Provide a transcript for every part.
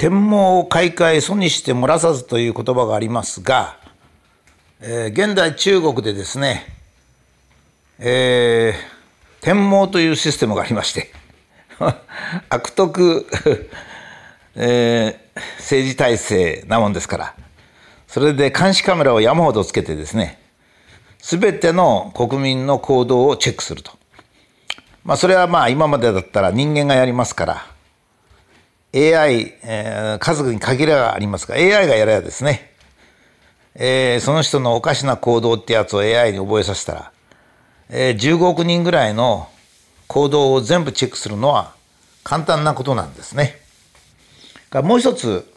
天網開会祖にして漏らさずという言葉がありますが、えー、現代中国でですね、えー、天網というシステムがありまして 悪徳 えー、政治体制なもんですからそれで監視カメラを山ほどつけてですね全ての国民の行動をチェックすると。まあそれはまあ今までだったら人間がやりますから AI、えー、数に限りがありますが AI がやればですね、えー、その人のおかしな行動ってやつを AI に覚えさせたら、えー、15億人ぐらいの行動を全部チェックするのは簡単なことなんですね。もう一つ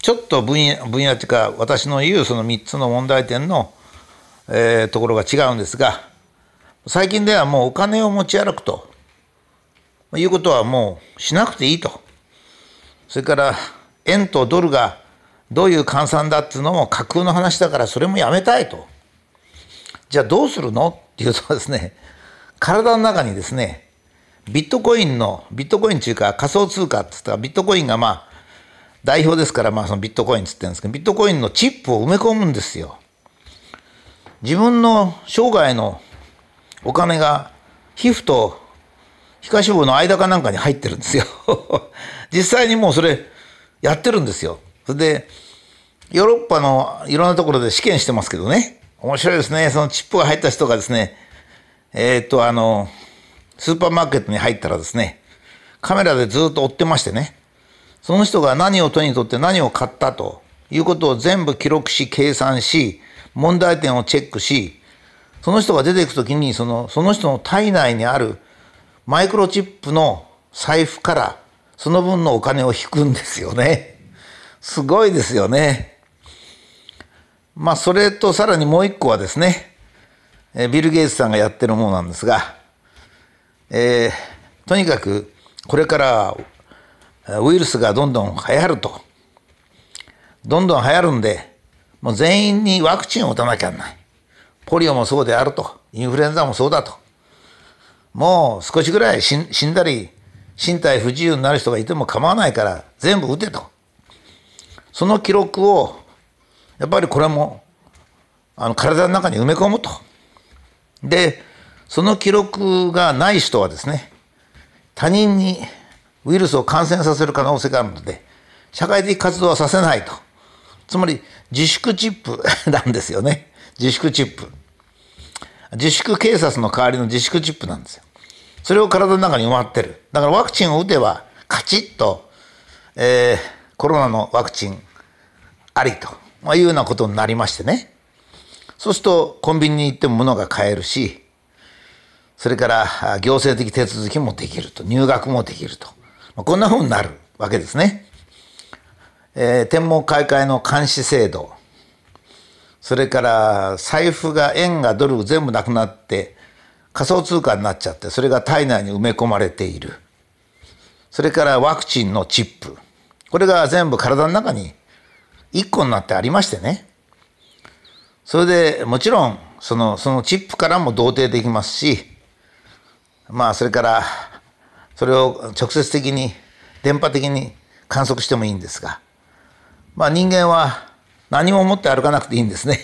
ちょっと分野分野っていうか私の言うその3つの問題点の、えー、ところが違うんですが最近ではもうお金を持ち歩くということはもうしなくていいと。それから円とドルがどういう換算だっていうのも架空の話だからそれもやめたいと。じゃあどうするの？っていうとですね体の中にですねビットコインのビットコインっていうか仮想通貨って言ったらビットコインがまあ代表ですからまあそのビットコインっつってるんですけどビットコインのチップを埋め込むんですよ。自分の生涯のお金が皮膚と皮下脂肪の間かなんかに入ってるんですよ。実際にもうそれやってるんですよ。それでヨーロッパのいろんなところで試験してますけどね。面白いですね。そのチップが入った人がですねえー、っとあのスーパーマーケットに入ったらですねカメラでずっと追ってましてね。その人が何を手に取って何を買ったということを全部記録し計算し問題点をチェックしその人が出ていく時にそのその人の体内にあるマイクロチップの財布からその分のお金を引くんですよね。すごいですよね。まあそれとさらにもう一個はですねビル・ゲイツさんがやってるものなんですが、えー、とにかくこれからウイルスがどんどん流行ると。どんどん流行るんでもう全員にワクチンを打たなきゃならない。ポリオもそうであると。インフルエンザもそうだと。もう少しぐらい死んだり、身体不自由になる人がいても構わないから全部打てと。その記録を、やっぱりこれも、あの、体の中に埋め込むと。で、その記録がない人はですね、他人にウイルスを感染させる可能性があるので、社会的活動はさせないと。つまり、自粛チップ なんですよね。自粛チップ。自粛警察の代わりの自粛チップなんですよ。それを体の中に埋まってる。だからワクチンを打てば、カチッと、えー、コロナのワクチンありと、まあ、いうようなことになりましてね。そうすると、コンビニに行っても物が買えるし、それから行政的手続きもできると、入学もできると。まあ、こんなふうになるわけですね。えー、天文開会の監視制度。それから財布が円がドル全部なくなって仮想通貨になっちゃってそれが体内に埋め込まれている。それからワクチンのチップ。これが全部体の中に1個になってありましてね。それでもちろんそのそのチップからも同定できますしまあそれからそれを直接的に電波的に観測してもいいんですがまあ人間は何も持って歩かなくていいんですね。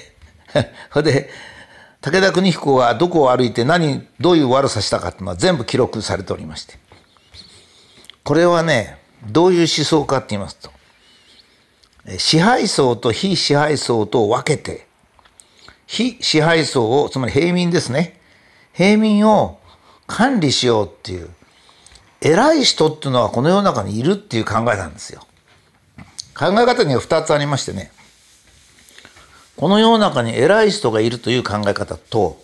それで武田邦彦がどこを歩いて何どういう悪さしたかっていうのは全部記録されておりましてこれはねどういう思想かって言いますと支配層と非支配層と分けて非支配層をつまり平民ですね平民を管理しようっていう偉い人っていうのはこの世の中にいるっていう考えなんですよ。考え方には2つありましてねこの世の中に偉い人がいるという考え方と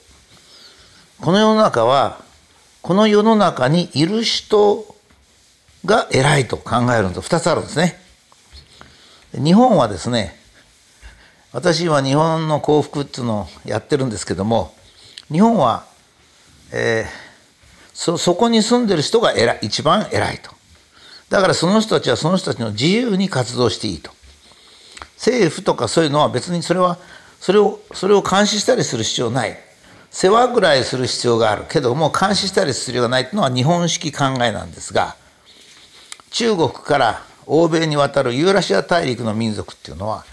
この世の中はこの世の中にいる人が偉いと考えるのと2つあるんですね。日本はですね私は日本の幸福っていうのをやってるんですけども日本は、えー、そそこに住んでる人が偉い一番偉いとだからその人たちはその人たちの自由に活動していいと政府とかそういうのは別にそれはそれをそれを監視したりする必要ない世話ぐらいする必要があるけども監視したりする必要がないというのは日本式考えなんですが中国から欧米に渡るユーラシア大陸の民族っていうのは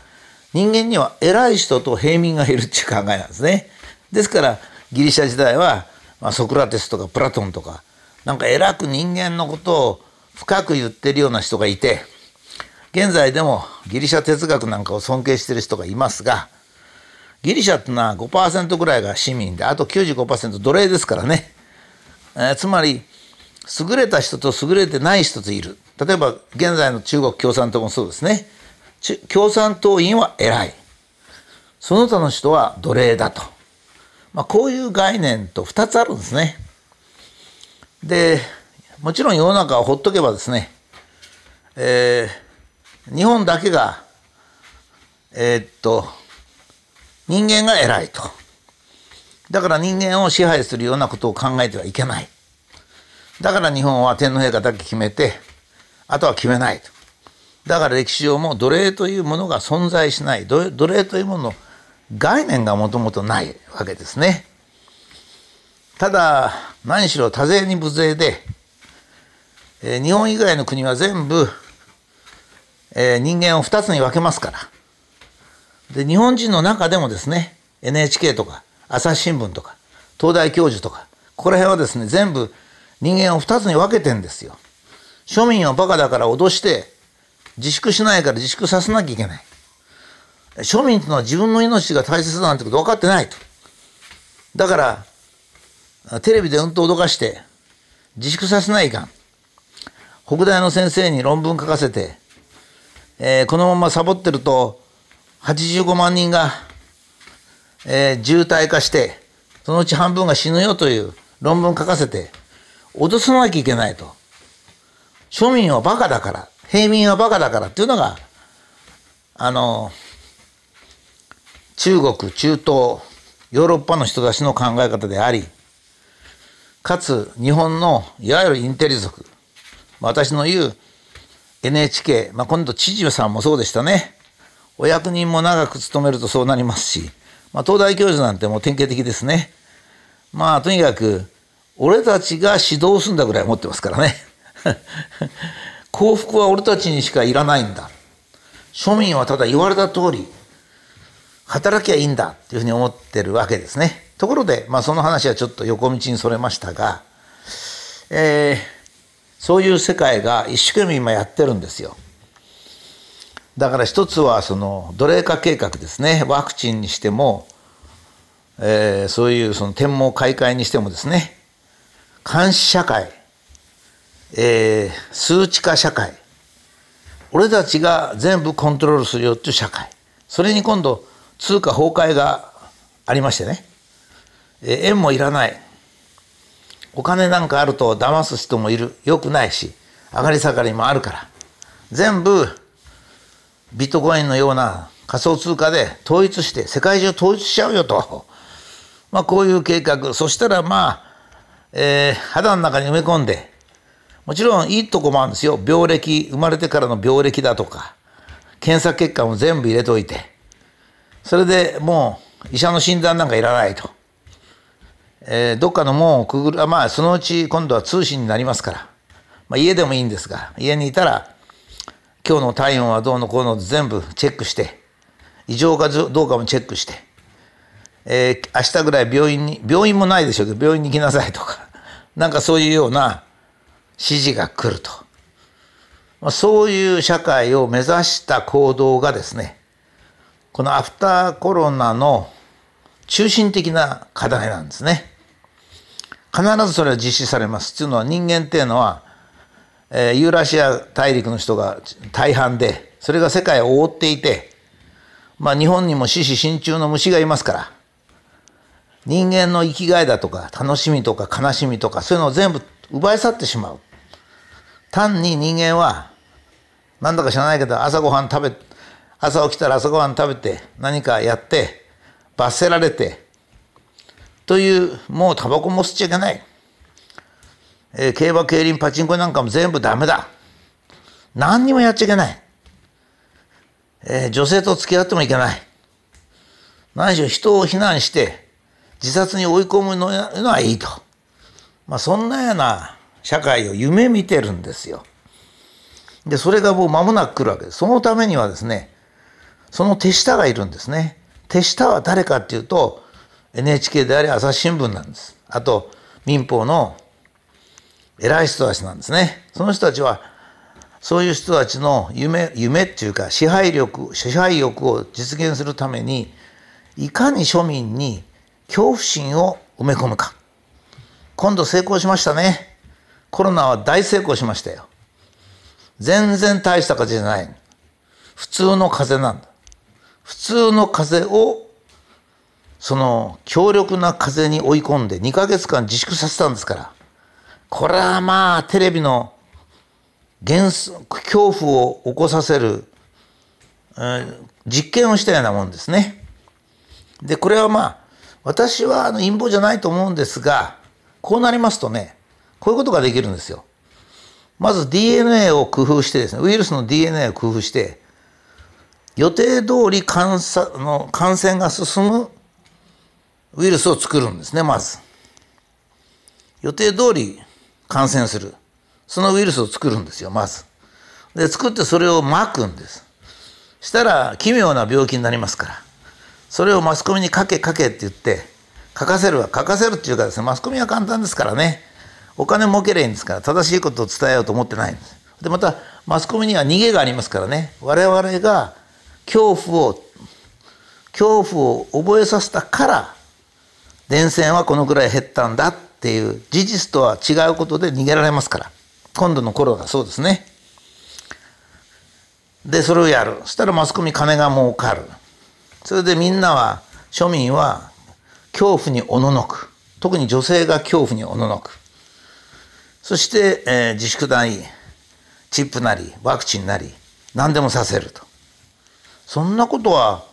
人間には偉い人と平民がいるっていう考えなんですね。ですからギリシャ時代は、まあ、ソクラテスとかプラトンとかなんか偉く人間のことを深く言ってるような人がいて現在でもギリシャ哲学なんかを尊敬している人がいますがギリシャってのは5%ぐらいが市民であと95%奴隷ですからね、えー、つまり優れた人と優れてない人といる。例えば現在の中国共産党もそうですね。共産党員は偉い。その他の人は奴隷だと、まあ、こういう概念と2つあるんですね。でもちろん世の中をほっとけばですね、えー、日本だけがえー、っと人間が偉いと。だから人間を支配するようなことを考えてはいけない。だから日本は天皇陛下だけ決めてあとは決めないと。だから歴史上も奴隷というものが存在しない。奴隷というものの概念がもともとないわけですね。ただ何しろ多勢に無勢で、えー、日本以外の国は全部、えー、人間を2つに分けますからで日本人の中でもですね NHK とか朝日新聞とか東大教授とかここら辺はですね全部人間を2つに分けてんですよ。庶民はバカだから脅して自粛しないから自粛させなきゃいけない。庶民というのは自分の命が大切だなんてこと分かってないと。だから、テレビでうんと脅かして自粛させないかん。北大の先生に論文書かせて、えー、このままサボってると85万人が、えー、渋滞化して、そのうち半分が死ぬよという論文書かせて、脅さなきゃいけないと。庶民はバカだから。平民はバカだからっていうのがあの中国中東ヨーロッパの人たちの考え方でありかつ日本のいわゆるインテリ族私の言う NHK、まあ、今度知事さんもそうでしたね。お役人も長く務めるとそうなりますし、まあ、東大教授なんてもう典型的ですね。まあとにかく俺たちが指導するんだぐらい思ってますからね。幸福は俺たちにしかいらないんだ。庶民はただ言われた通り働きゃいいんだっていうふうに思ってるわけですね。ところで、まあ、その話はちょっと横道にそれましたが、えー、そういう世界が一生懸命今やってるんですよ。だから一つはその奴隷化計画ですね。ワクチンにしても、えー、そういうその天網開会にしてもですね。監視社会えー、数値化社会。俺たちが全部コントロールするよっていう社会。それに今度通貨崩壊がありましてね、えー、円もいらない。お金なんかあると騙す人もいる。よくないし上がり下がりもあるから。全部ビットコインのような仮想通貨で統一して世界中統一しちゃうよと、まあ、こういう計画。そしたらまあ、えー、肌の中に埋め込んでもちろんいいとこもあるんですよ。病歴、生まれてからの病歴だとか、検査結果も全部入れといて、それでもう医者の診断なんかいらないと。えー、どっかの門をくぐる、まあそのうち今度は通信になりますから、まあ、家でもいいんですが、家にいたら、今日の体温はどうのこうの全部チェックして、異常かどうかもチェックして、えー、明日ぐらい病院に、病院もないでしょうけど、病院に行きなさいとか、なんかそういうような、指示が来ると。まあ、そういう社会を目指した行動がですね、このアフターコロナの中心的な課題なんですね。必ずそれは実施されます。っていうのは人間っていうのは、えー、ユーラシア大陸の人が大半で、それが世界を覆っていて、まあ日本にも獅子心中の虫がいますから、人間の生きがいだとか楽しみとか悲しみとかそういうのを全部奪い去ってしまう。単に人間はなんだか知らないけど朝ごはん食べ朝起きたら朝ごはん食べて何かやって罰せられてというもうタバコも吸っちゃいけない、えー、競馬競輪パチンコなんかも全部ダメだ。何にもやっちゃいけない、えー、女性と付き合ってもいけない。何しろ人を非難して自殺に追い込むのはいいと。まあ、そんなような社会を夢見てるんですよ。でそれがもう間もなく来るわけです。そのためにはですねその手下がいるんですね。手下は誰かっていうと NHK であり朝日新聞なんです。あと民放の偉い人たちなんですね。その人たちはそういう人たちの夢夢っていうか支配力支配欲を実現するためにいかに庶民に恐怖心を埋め込むか。今度成功しましたね。コロナは大成功しましたよ。全然大した風邪じゃない。普通の風邪なんだ。普通の風邪をその強力な風に追い込んで2ヶ月間自粛させたんですからこれはまあテレビの原恐怖を起こさせる、えー、実験をしたようなもんですね。でこれはまあ私はあの陰謀じゃないと思うんですがこうなりますとねこういうことができるんですよ。まず DNA を工夫してですねウイルスの DNA を工夫して予定通り感の感染が進むウイルスを作るんですねまず。予定通り感染するそのウイルスを作るんですよまず。で作ってそれをまくんです。したら奇妙な病気になりますからそれをマスコミに書け書けって言って書かせるは書かせるっていうかですねマスコミは簡単ですからねお金儲けりゃいいんですから正しいことを伝えようと思ってないんです。でまたマスコミには逃げがありますからね我々が恐怖を恐怖を覚えさせたから電線はこのくらい減ったんだっていう事実とは違うことで逃げられますから。今度の頃がそうですね。でそれをやる。そしたらマスコミ金が儲かる。それでみんなは庶民は恐怖におののく。特に女性が恐怖におののく。そして、えー、自粛なりチップなりワクチンなり何でもさせると。そんなことは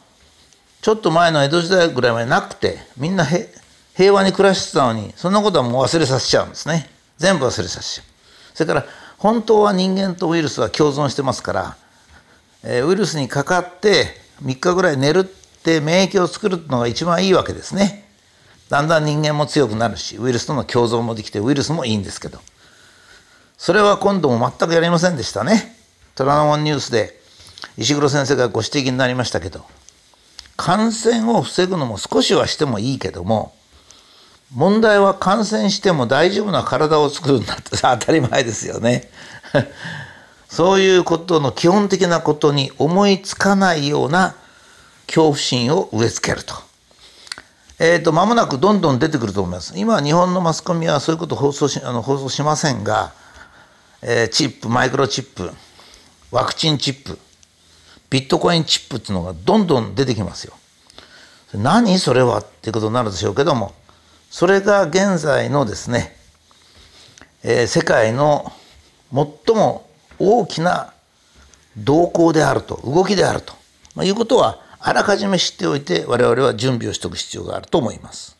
ちょっと前の江戸時代ぐらいまでなくてみんな平和に暮らしてたのにそんなことはもう忘れさせちゃうんですね。全部忘れさせちゃう。それから本当は人間とウイルスは共存してますから、えー、ウイルスにかかって3日ぐらい寝るって免疫を作るのが一番いいわけですね。だんだん人間も強くなるしウイルスとの共存もできてウイルスもいいんですけど。それは今度も全くやりませんでしたね。虎ノ門ニュースで石黒先生がご指摘になりましたけど感染を防ぐのも少しはしてもいいけども問題は感染しても大丈夫な体を作るんだって 当たり前ですよね。そういうことの基本的なことに思いつかないような恐怖心を植え付けると。えっ、ー、と、間もなくどんどん出てくると思います。今、日本のマスコミはそういうこと放送しあの放送しませんが、えー、チップマイクロチップワクチンチップビットコインチップっていうのがどんどん出てきますよ。何それはっていうことになるでしょうけどもそれが現在のですね、えー、世界の最も大きな動向であると動きであると、まあ、いうことはあらかじめ知っておいて我々は準備をしておく必要があると思います。